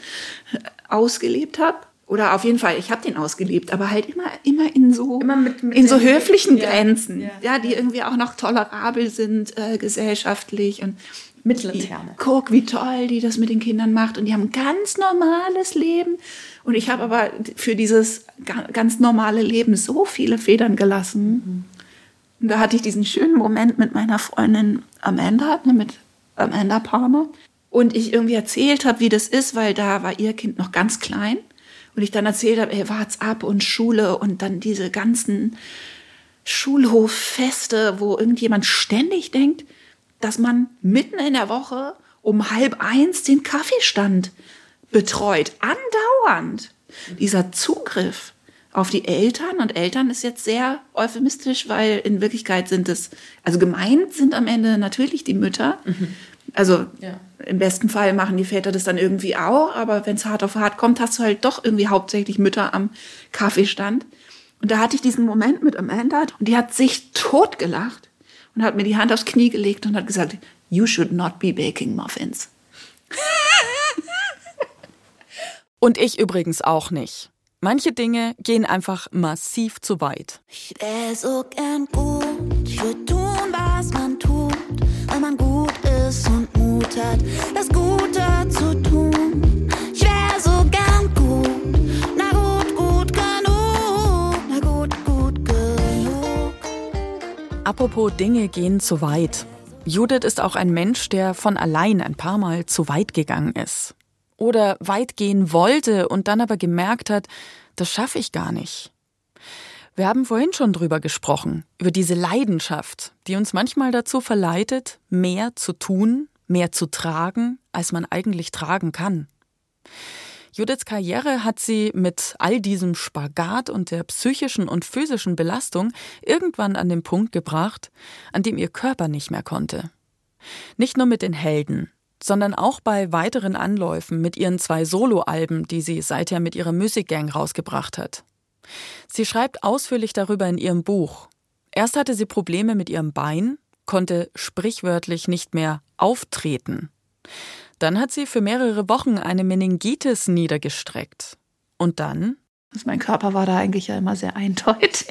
ausgelebt habe. Oder auf jeden Fall, ich habe den ausgelebt, aber halt immer, immer in so, Immer mit- mit in so höflichen ja, Grenzen, ja. ja, die irgendwie auch noch tolerabel sind äh, gesellschaftlich und Mit die- Laterne. Guck, wie toll die das mit den Kindern macht und die haben ein ganz normales Leben und ich habe aber für dieses ga- ganz normale Leben so viele Federn gelassen. Und da hatte ich diesen schönen Moment mit meiner Freundin Amanda, ne, mit Amanda Palmer. Und ich irgendwie erzählt habe, wie das ist, weil da war ihr Kind noch ganz klein. Und ich dann erzählt habe, ey, wart's ab und Schule und dann diese ganzen Schulhoffeste, wo irgendjemand ständig denkt, dass man mitten in der Woche um halb eins den Kaffeestand betreut. Andauernd. Dieser Zugriff auf die Eltern und Eltern ist jetzt sehr euphemistisch, weil in Wirklichkeit sind es, also gemeint sind am Ende natürlich die Mütter. Also Ja. im besten Fall machen die Väter das dann irgendwie auch, aber wenn es hart auf hart kommt, hast du halt doch irgendwie hauptsächlich Mütter am Kaffeestand. Und da hatte ich diesen Moment mit Amanda und die hat sich totgelacht und hat mir die Hand aufs Knie gelegt und hat gesagt, you should not be baking muffins. Und ich übrigens auch nicht. Manche Dinge gehen einfach massiv zu weit. Ich wär so gern gut, ich würd tun, was man tut, weil man gut ist und Mut hat, das Gute zu tun. Ich wär so gern gut, na gut, gut genug, na gut, gut genug. Apropos Dinge gehen zu weit. Judith ist auch ein Mensch, der von allein ein paar Mal zu weit gegangen ist. Oder weit gehen wollte und dann aber gemerkt hat, das schaffe ich gar nicht. Wir haben vorhin schon drüber gesprochen, über diese Leidenschaft, die uns manchmal dazu verleitet, mehr zu tun, mehr zu tragen, als man eigentlich tragen kann. Judiths Karriere hat sie mit all diesem Spagat und der psychischen und physischen Belastung irgendwann an den Punkt gebracht, an dem ihr Körper nicht mehr konnte. Nicht nur mit den Helden, sondern auch bei weiteren Anläufen mit ihren zwei Soloalben, die sie seither mit ihrer Musikgang rausgebracht hat. Sie schreibt ausführlich darüber in ihrem Buch. Erst hatte sie Probleme mit ihrem Bein, konnte sprichwörtlich nicht mehr auftreten. Dann hat sie für mehrere Wochen eine Meningitis niedergestreckt. Und dann? Also mein Körper war da eigentlich ja immer sehr eindeutig.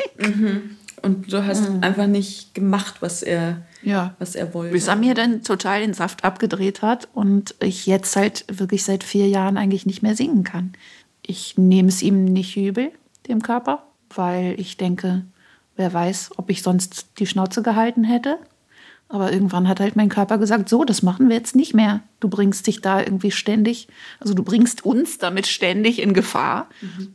Und du hast einfach nicht gemacht, was er, Ja. was er wollte. Bis er mir dann total den Saft abgedreht hat und ich jetzt halt wirklich seit vier Jahren eigentlich nicht mehr singen kann. Ich nehme es ihm nicht übel, dem Körper, weil ich denke, wer weiß, ob ich sonst die Schnauze gehalten hätte. Aber irgendwann hat halt mein Körper gesagt, so, das machen wir jetzt nicht mehr. Du bringst dich da irgendwie ständig, also du bringst uns damit ständig in Gefahr.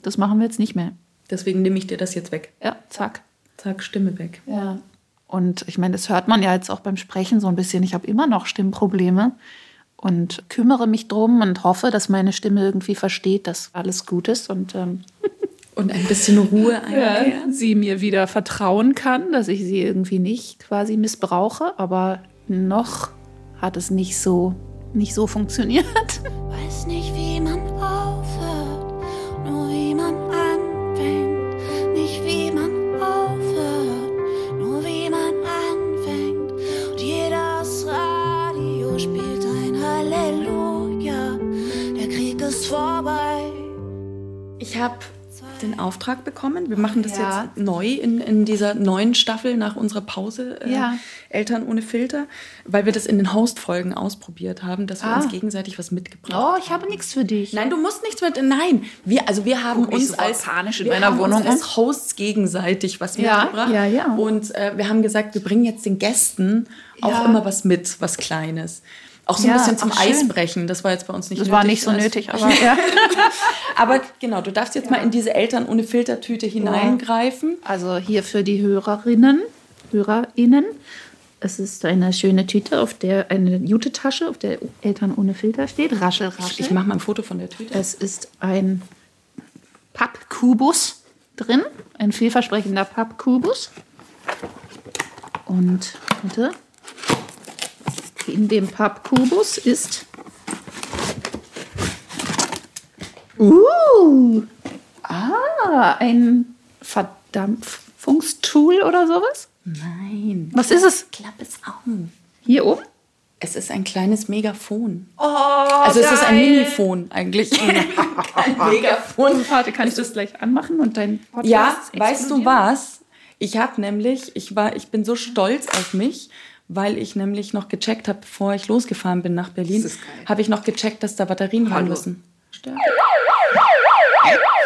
Das machen wir jetzt nicht mehr. Deswegen nehme ich dir das jetzt weg. Ja, zack. Zack, Stimme weg. Ja. Und ich meine, das hört man ja jetzt auch beim Sprechen so ein bisschen. Ich habe immer noch Stimmprobleme und kümmere mich drum und hoffe, dass meine Stimme irgendwie versteht, dass alles gut ist und ähm, Und ein bisschen Ruhe einkehrt. sie mir wieder vertrauen kann, dass ich sie irgendwie nicht quasi missbrauche. Aber noch hat es nicht so, nicht so funktioniert. Weiß nicht, wie man aufhört, Ich habe den Auftrag bekommen. Wir machen das Ja. jetzt neu in, in dieser neuen Staffel nach unserer Pause äh, Ja. Eltern ohne Filter, weil wir das in den Host-Folgen ausprobiert haben, dass wir Ah. uns gegenseitig was mitgebracht Oh, ich habe nichts für dich. Nein, du musst nichts mit. Nein, wir, also wir haben Guck uns als panisch in wir meiner haben Wohnung uns als Hosts gegenseitig was Ja, mitgebracht. ja, ja. Und äh, wir haben gesagt, wir bringen jetzt den Gästen auch Ja. immer was mit, was Kleines. Auch so ein Ja, bisschen zum. Eisbrechen. Das war jetzt bei uns nicht Das nötig. war nicht so nötig, aber ja. Aber genau, du darfst jetzt mal in diese Eltern ohne Filtertüte hineingreifen. Also hier für die Hörerinnen, HörerInnen. Es ist eine schöne Tüte, auf der eine Jute-Tasche, auf der Eltern ohne Filter steht. Raschel, raschel. Ich mache mal ein Foto von der Tüte. Es ist ein Pappkubus drin, ein vielversprechender Pappkubus. Und warte, in dem Pappkubus ist uh, ah, ein Verdampfungstool oder sowas. Nein. Was ist es? Klapp es auf. Hier oben? Es ist ein kleines Megafon. Oh, also es ist ein Minifon eigentlich. ein Megafon. Warte, kann ich das gleich anmachen und dein Podcast Ja, weißt du was? Ich habe nämlich, ich war, ich bin so stolz auf mich, weil ich nämlich noch gecheckt habe, bevor ich losgefahren bin nach Berlin, habe ich noch gecheckt, dass da Batterien rein Hallo. müssen.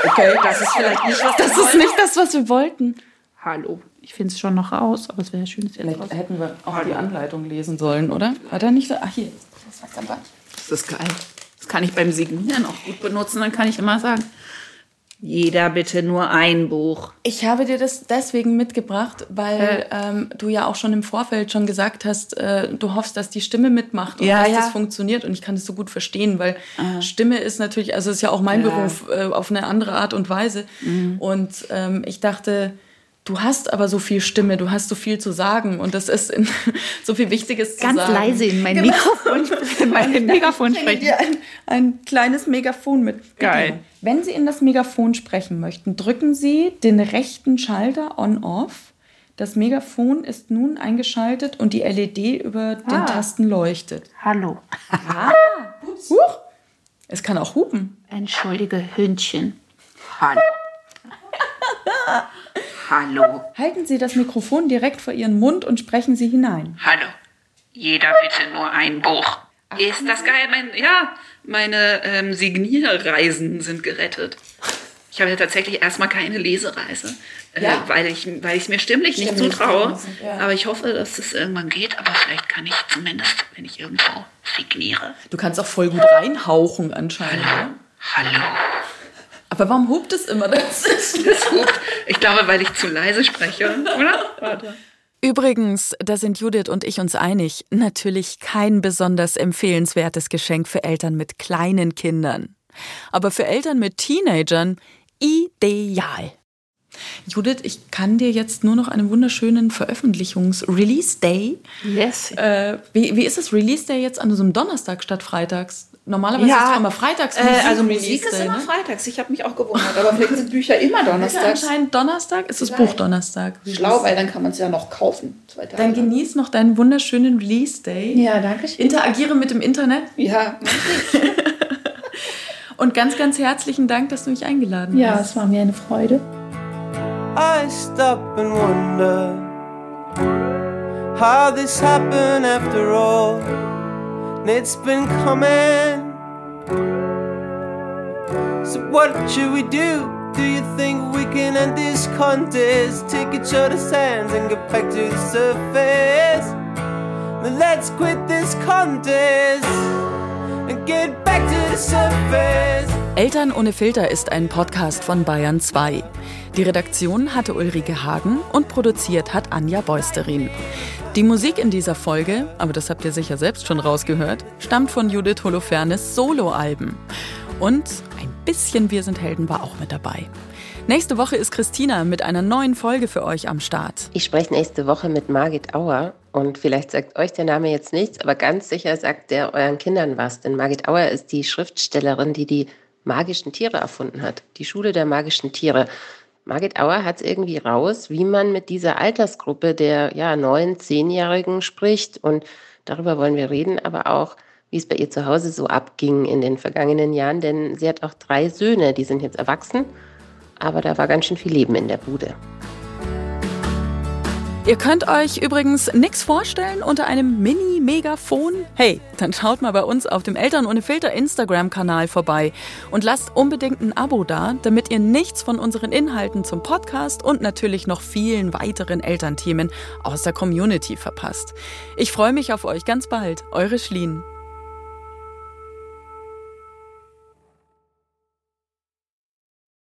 Okay, das ist vielleicht nicht was. Das ist nicht das, was wir wollten. Hallo. Ich finde es schon noch raus, aber es wäre schön, es jetzt raus. Vielleicht hätten wir auch die Anleitung lesen sollen, oder? War da nicht so? Ach, hier. Das ist geil. Das kann ich beim Signieren auch gut benutzen. Dann kann ich immer sagen, jeder bitte nur ein Buch. Ich habe dir das deswegen mitgebracht, weil ähm, du ja auch schon im Vorfeld schon gesagt hast, äh, du hoffst, dass die Stimme mitmacht und Ja, dass ja. das funktioniert. Und ich kann das so gut verstehen, weil Stimme ist natürlich, also ist ja auch mein Ja. Mhm. Beruf äh, auf eine andere Art und Weise. Und ähm, ich dachte, du hast aber so viel Stimme, du hast so viel zu sagen und das ist in, so viel Wichtiges zu Ganz sagen. leise in mein Genau. Mikrofon, in mein Megafon sprechen. dir ein, ein kleines Megafon mit. Geil. Wenn Sie in das Megafon sprechen möchten, drücken Sie den rechten Schalter on-off. Das Megafon ist nun eingeschaltet und die LED über den Ah. Tasten leuchtet. Hallo. Huch! Es kann auch hupen. Entschuldige, Hündchen. Hallo. Hallo. Halten Sie das Mikrofon direkt vor Ihren Mund und sprechen Sie hinein. Hallo. Jeder bitte nur ein Buch. Ist das geil? Mein, ja, meine ähm, Signierreisen sind gerettet. Ich habe ja tatsächlich erstmal keine Lesereise, äh, Ja. weil ich weil ich es mir stimmlich nicht Stimmlich zutraue. ja. Aber ich hoffe, dass es irgendwann geht. Aber vielleicht kann ich zumindest, wenn ich irgendwo signiere. Du kannst auch voll gut reinhauchen anscheinend. oder? Hallo. Aber warum hupt es immer? Das ist Das hupt. Ich glaube, weil ich zu leise spreche, oder? Warte. Übrigens, da sind Judith und ich uns einig, natürlich kein besonders empfehlenswertes Geschenk für Eltern mit kleinen Kindern. Aber für Eltern mit Teenagern ideal. Judith, ich kann dir jetzt nur noch einen wunderschönen Veröffentlichungs-Release-Day Yes. Äh, wie, wie ist das Release Day jetzt an so einem Donnerstag statt freitags? Normalerweise ist doch immer freitags. Äh, also Musik Release ist Day, immer ne? freitags. Ich habe mich auch gewundert. Aber vielleicht sind Bücher immer Ist ja donnerstags. anscheinend Donnerstag? Ist das Buch Donnerstag? Schlau, weil dann kann man es ja noch kaufen. Zwei Tage Dann genieß noch deinen wunderschönen Release Day. Ja, danke schön. Interagiere mit dem Internet Ja, und ganz, ganz herzlichen Dank, dass du mich eingeladen Ja, hast. es war mir eine Freude. I stop and wonder how this happened after all. And it's been coming. So, what should we do? Do you think we can end this contest? Take each other's hands and get back to the surface. Then let's quit this contest and get back to the surface. Eltern ohne Filter ist ein Podcast von Bayern 2. Die Redaktion hatte Ulrike Hagen und produziert hat Anja Beusterin. Die Musik in dieser Folge, aber das habt ihr sicher selbst schon rausgehört, stammt von Judith Holofernes Soloalben. Und ein bisschen Wir sind Helden war auch mit dabei. Nächste Woche ist Christina mit einer neuen Folge für euch am Start. Ich spreche nächste Woche mit Margit Auer und vielleicht sagt euch der Name jetzt nichts, aber ganz sicher sagt der euren Kindern was, denn Margit Auer ist die Schriftstellerin, die die magischen Tiere erfunden hat, die Schule der magischen Tiere. Margit Auer hat es irgendwie raus, wie man mit dieser Altersgruppe der ja, neun, zehnjährigen spricht und darüber wollen wir reden, aber auch wie es bei ihr zu Hause so abging in den vergangenen Jahren, denn sie hat auch drei Söhne, die sind jetzt erwachsen, aber da war ganz schön viel Leben in der Bude. Ihr könnt euch übrigens nichts vorstellen unter einem Mini-Megafon? Hey, dann schaut mal bei uns auf dem Eltern ohne Filter Instagram-Kanal vorbei und lasst unbedingt ein Abo da, damit ihr nichts von unseren Inhalten zum Podcast und natürlich noch vielen weiteren Elternthemen aus der Community verpasst. Ich freue mich auf euch ganz bald. Eure Schlien.